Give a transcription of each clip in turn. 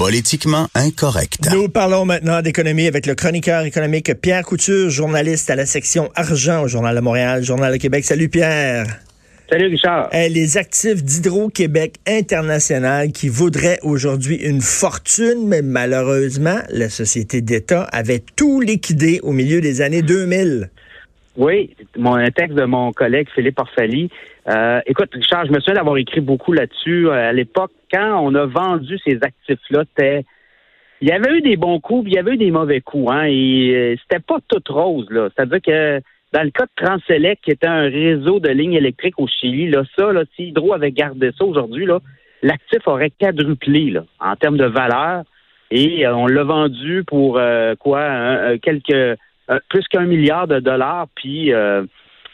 Politiquement incorrect. Nous parlons maintenant d'économie avec le chroniqueur économique Pierre Couture, journaliste à la section argent au Journal de Montréal, Journal de Québec. Salut Pierre. Salut Richard. les actifs d'Hydro-Québec International qui voudraient aujourd'hui une fortune, mais malheureusement, la société d'État avait tout liquidé au milieu des années 2000. Oui, mon, un texte de mon collègue Philippe Orfali. Euh, écoute, Richard, je me souviens d'avoir écrit beaucoup là-dessus. Euh, à l'époque, quand on a vendu ces actifs-là, il y avait eu des bons coups, puis il y avait eu des mauvais coups, hein, et euh, c'était pas tout rose, là. C'est-à-dire que dans le cas de Transelec, qui était un réseau de lignes électriques au Chili, là, ça, là, si Hydro avait gardé ça aujourd'hui, là, l'actif aurait quadruplé là, en termes de valeur. Et euh, on l'a vendu pour euh, quoi? quelques plus qu'un milliard de dollars, puis euh,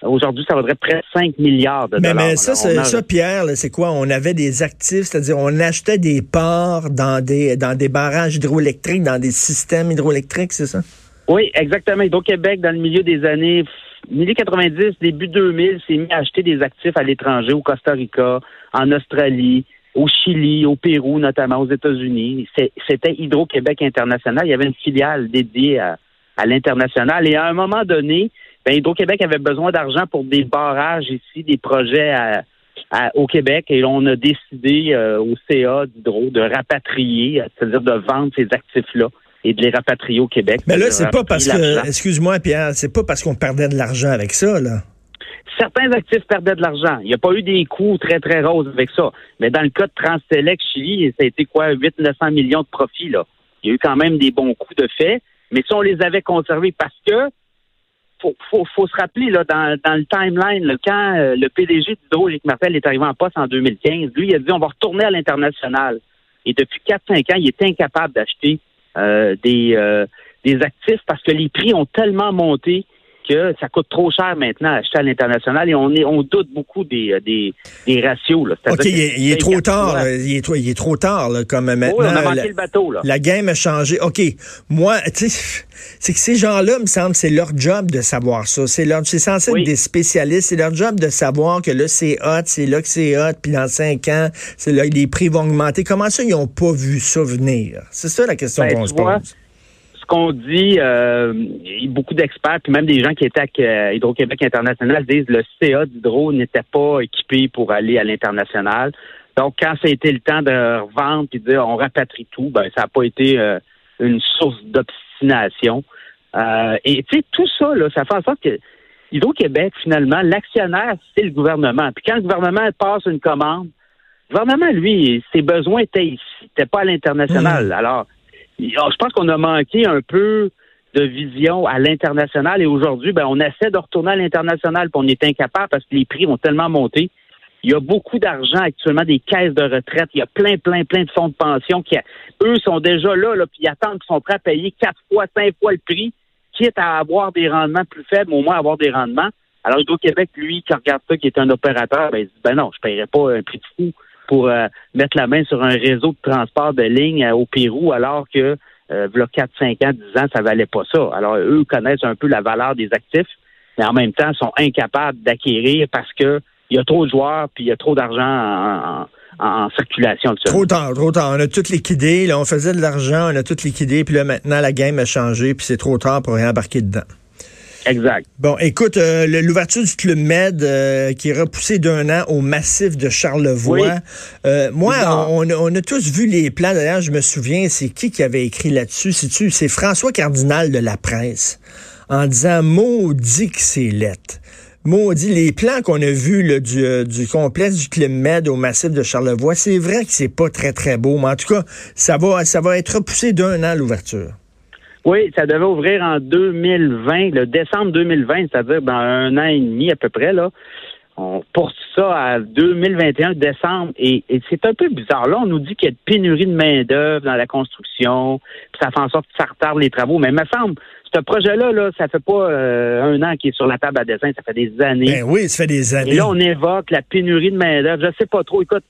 Aujourd'hui, ça vaudrait près de 5 milliards de mais, dollars. Mais ça, ça, Pierre, c'est quoi? On avait des actifs, c'est-à-dire on achetait des parts dans des dans des barrages hydroélectriques, dans des systèmes hydroélectriques, c'est ça? Oui, exactement. Hydro-Québec, dans le milieu des années 1990, début 2000, s'est mis à acheter des actifs à l'étranger, au Costa Rica, en Australie, au Chili, au Pérou, notamment aux États-Unis. C'était Hydro-Québec International. Il y avait une filiale dédiée à, l'international. Et à un moment donné, ben, Hydro-Québec avait besoin d'argent pour des barrages ici, des projets au Québec. Et on a décidé euh, au CA d'Hydro de rapatrier, c'est-à-dire de vendre ces actifs-là et de les rapatrier au Québec. Mais là, c'est pas parce que, excuse-moi Pierre, c'est pas parce qu'on perdait de l'argent avec ça, là. Certains actifs perdaient de l'argent. Il n'y a pas eu des coûts très, très roses avec ça. Mais dans le cas de Transelec Chili, ça a été quoi, 800-900 millions de profits, là. Il y a eu quand même des bons coups de fait. Mais si on les avait conservés parce que faut, faut, se rappeler là, dans, le timeline, quand euh, le PDG d'Hydro, Éric Martel, est arrivé en poste en 2015, lui, il a dit on va retourner à l'international. Et depuis 4-5 ans, il est incapable d'acheter euh, des, euh, des actifs parce que les prix ont tellement monté que ça coûte trop cher maintenant à acheter à l'international et on est on doute beaucoup des euh, des, des ratios. Là. OK, il est, trop tard, il, est trop, il est trop tard là, comme maintenant. Oui, on a manqué le bateau. Là. La game a changé. OK, moi, tu sais, c'est que ces gens-là, me semble, c'est leur job de savoir ça. C'est leur, c'est censé être des spécialistes. C'est leur job de savoir que là, c'est hot, c'est là que c'est hot, puis dans cinq ans, c'est là les prix vont augmenter. Comment ça, ils n'ont pas vu ça venir? C'est ça la question ben, qu'on se pose qu'on dit, euh, beaucoup d'experts, puis même des gens qui étaient à euh, Hydro-Québec International disent que le CA d'Hydro n'était pas équipé pour aller à l'international. Donc, quand ça a été le temps de revendre et de dire on rapatrie tout, ben ça n'a pas été euh, une source d'obstination. Euh, et tu sais, tout ça, là, ça fait en sorte que Hydro-Québec, finalement, l'actionnaire, c'est le gouvernement. Puis quand le gouvernement passe une commande, le gouvernement, lui, ses besoins étaient ici, n'étaient pas à l'international. Mmh. Alors, je pense qu'on a manqué un peu de vision à l'international et aujourd'hui, ben, on essaie de retourner à l'international, puis on est incapable parce que les prix ont tellement monté. Il y a beaucoup d'argent actuellement, des caisses de retraite. Il y a plein, plein, plein de fonds de pension qui, eux, sont déjà là, là puis ils attendent qu'ils sont prêts à payer quatre fois, cinq fois le prix, quitte à avoir des rendements plus faibles, au moins avoir des rendements. Alors, Hydro-Québec, lui, qui regarde ça, qui est un opérateur, ben, il dit, ben non, je ne paierai pas un prix de fou pour euh, mettre la main sur un réseau de transport de ligne euh, au Pérou, alors que euh, 4, 5 ans, 10 ans, ça valait pas ça. Alors, eux connaissent un peu la valeur des actifs, mais en même temps, sont incapables d'acquérir parce que il y a trop de joueurs puis il y a trop d'argent en, circulation. Trop tard, trop tard. On a tout liquidé. Là, on faisait de l'argent, on a tout liquidé, puis là, maintenant, la game a changé, puis c'est trop tard pour réembarquer dedans. Exact. Bon, écoute, euh, l'ouverture du Club Med euh, qui est repoussé d'un an au massif de Charlevoix. Euh, moi, on, a tous vu les plans. D'ailleurs, je me souviens, c'est qui qui avait écrit là-dessus? C'est François Cardinal de la presse en disant maudit que c'est lettre. Maudit, les plans qu'on a vus du, du complexe du Club Med au massif de Charlevoix, c'est vrai que c'est pas très, très beau, mais en tout cas, ça va, ça va être repoussé d'un an l'ouverture. Oui, ça devait ouvrir en 2020, le décembre 2020, c'est-à-dire dans un an et demi à peu près. Là. on porte ça à 2021 décembre et, c'est un peu bizarre. Là, on nous dit qu'il y a de pénurie de main-d'œuvre dans la construction, puis ça fait en sorte que ça retarde les travaux. Mais il me semble, ce projet-là, là, ça fait pas euh, un an qu'il est sur la table à dessin, ça fait des années. Ben oui, ça fait des années. Et là, on évoque la pénurie de main-d'œuvre. Je sais pas trop. Écoute,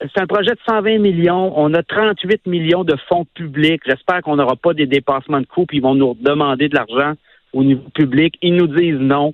c'est un projet de 120 millions. On a 38 millions de fonds publics. J'espère qu'on n'aura pas des dépassements de coûts, puis ils vont nous demander de l'argent au niveau public. Ils nous disent non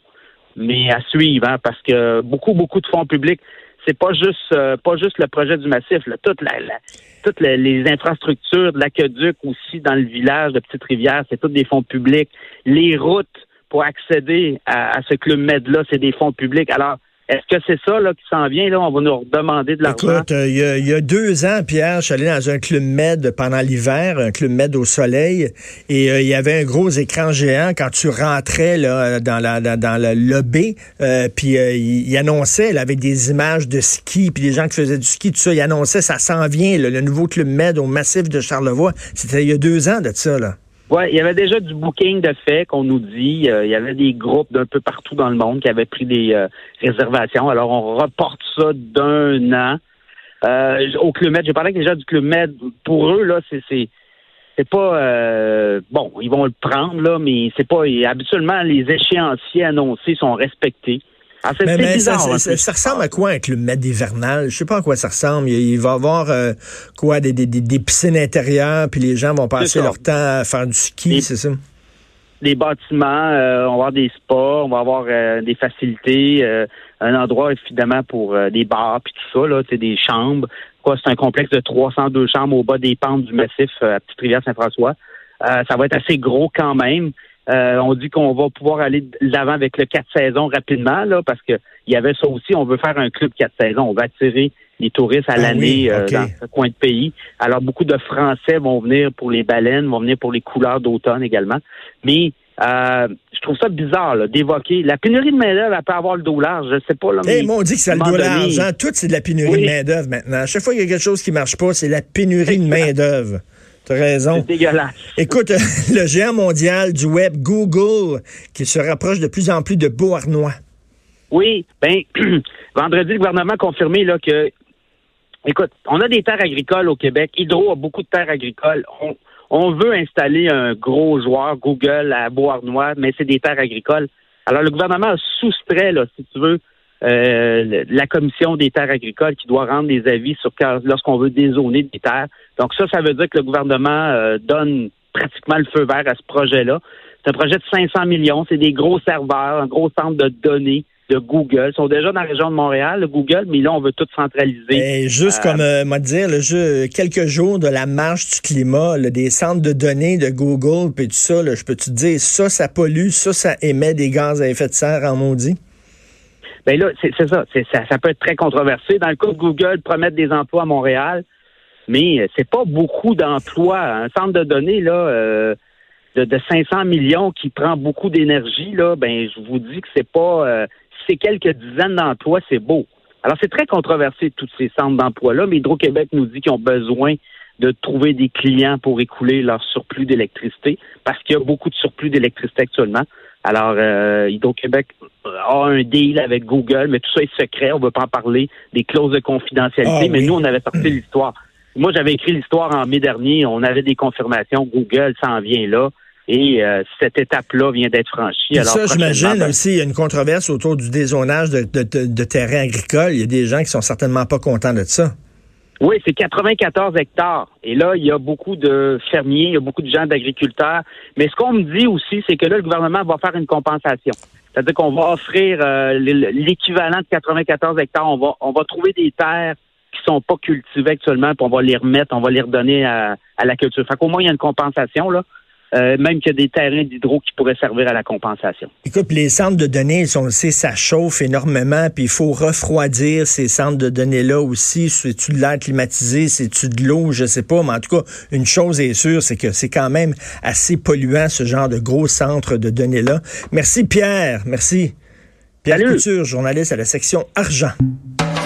mais à suivre, hein, parce que beaucoup, beaucoup de fonds publics, c'est pas juste euh, pas juste le projet du massif, là, toutes les, infrastructures de l'aqueduc aussi dans le village de Petite-Rivière, c'est toutes des fonds publics. Les routes pour accéder à, à ce club Med-là, c'est des fonds publics. Alors, est-ce que c'est ça là, qui s'en vient? Là? On va nous demander de l'argent. Écoute, euh, il y, a deux ans, Pierre, je suis allé dans un club med pendant l'hiver, un club med au soleil, et euh, il y avait un gros écran géant quand tu rentrais là, dans, la, dans, le lobby, euh, puis il, annonçait avec des images de ski, puis des gens qui faisaient du ski, tout ça, il annonçait ça s'en vient, le nouveau club med au massif de Charlevoix. C'était il y a deux ans de ça. là. Il y avait déjà du booking de fait qu'on nous dit. Euh, il y avait des groupes d'un peu partout dans le monde qui avaient pris des euh, réservations. Alors, on reporte ça d'un an. Euh, au Club Med, j'ai parlé déjà du Club Med. Pour eux, là, c'est c'est pas bon, ils vont le prendre là, mais c'est pas habituellement les échéanciers annoncés sont respectés. Ah, mais, ça, ressemble à quoi un club med hivernal? Je sais pas à quoi ça ressemble. Il, va y avoir euh, quoi des, des, des, piscines intérieures, puis les gens vont passer leur temps à faire du ski, c'est ça? Des bâtiments, euh, on va avoir des sports, on va avoir euh, des facilités, un endroit évidemment pour des bars puis tout ça, là, des chambres. Quoi, c'est un complexe de 302 chambres au bas des pentes du massif à Petite-Rivière-Saint-François. ça va être assez gros quand même. Euh, on dit qu'on va pouvoir aller de l'avant avec le quatre saisons rapidement, là, parce que il y avait ça aussi. On veut faire un club quatre saisons. On va attirer les touristes à ah l'année euh, dans ce coin de pays. Alors, beaucoup de Français vont venir pour les baleines, vont venir pour les couleurs d'automne également. Mais euh, je trouve ça bizarre d'évoquer. La pénurie de main-d'œuvre, elle peut avoir le dos large. Je sais pas. Là, mais, on dit que c'est le dos large. Hein. Tout, c'est de la pénurie de main-d'œuvre maintenant. À chaque fois qu'il y a quelque chose qui marche pas, c'est la pénurie de main-d'œuvre. T'as raison. C'est dégueulasse. Écoute, le géant mondial du web, Google, qui se rapproche de plus en plus de Beauharnois. Oui, ben, vendredi, le gouvernement a confirmé là, que, écoute, on a des terres agricoles au Québec. Hydro a beaucoup de terres agricoles. On, veut installer un gros joueur, Google, à Beauharnois, mais c'est des terres agricoles. Alors, le gouvernement a soustrait, là, si tu veux, euh, la commission des terres agricoles qui doit rendre des avis sur lorsqu'on veut dézoner des terres. Donc ça, ça veut dire que le gouvernement euh, donne pratiquement le feu vert à ce projet-là. C'est un projet de 500 millions. C'est des gros serveurs, un gros centre de données de Google. Ils sont déjà dans la région de Montréal, le Google, mais là, on veut tout centraliser. Et juste comme, euh, dire, le jeu, quelques jours de la marche du climat, des centres de données de Google, puis tout ça, je peux te dire, ça, ça pollue, ça, ça émet des gaz à effet de serre en maudit? Ben là, c'est ça, ça. Ça peut être très controversé. Dans le cas de Google, promettre des emplois à Montréal, mais euh, c'est pas beaucoup d'emplois. Un centre de données là euh, de, de, 500 millions qui prend beaucoup d'énergie là, ben je vous dis que c'est pas, euh, c'est quelques dizaines d'emplois, c'est beau. Alors c'est très controversé tous ces centres d'emploi là, mais Hydro-Québec nous dit qu'ils ont besoin de trouver des clients pour écouler leur surplus d'électricité parce qu'il y a beaucoup de surplus d'électricité actuellement. Alors, euh, Hydro-Québec a un deal avec Google, mais tout ça est secret. On ne veut pas en parler des clauses de confidentialité. Ah mais nous, on avait sorti l'histoire. Moi, j'avais écrit l'histoire en mai dernier. On avait des confirmations. Google s'en vient là. Et euh, cette étape-là vient d'être franchie. Alors, ça, j'imagine ben, aussi, il y a une controverse autour du dézonage de, de, de terrains agricoles. Il y a des gens qui sont certainement pas contents de ça. Oui, c'est 94 hectares. Et là, il y a beaucoup de fermiers, il y a beaucoup de gens d'agriculteurs. Mais ce qu'on me dit aussi, c'est que là, le gouvernement va faire une compensation. C'est-à-dire qu'on va offrir euh, l'équivalent de 94 hectares. On va, on va trouver des terres qui sont pas cultivées actuellement, puis on va les remettre, on va les redonner à, à la culture. Fait qu'au moins, il y a une compensation, là. Euh, même qu'il y a des terrains d'hydro qui pourraient servir à la compensation. Écoute, les centres de données, on le sait, ça chauffe énormément, puis il faut refroidir ces centres de données-là aussi. C'est-tu de l'air climatisé, c'est-tu de l'eau, je sais pas, mais en tout cas, une chose est sûre, c'est que c'est quand même assez polluant, ce genre de gros centres de données-là. Merci Pierre, merci. Pierre Couture, journaliste à la section Argent.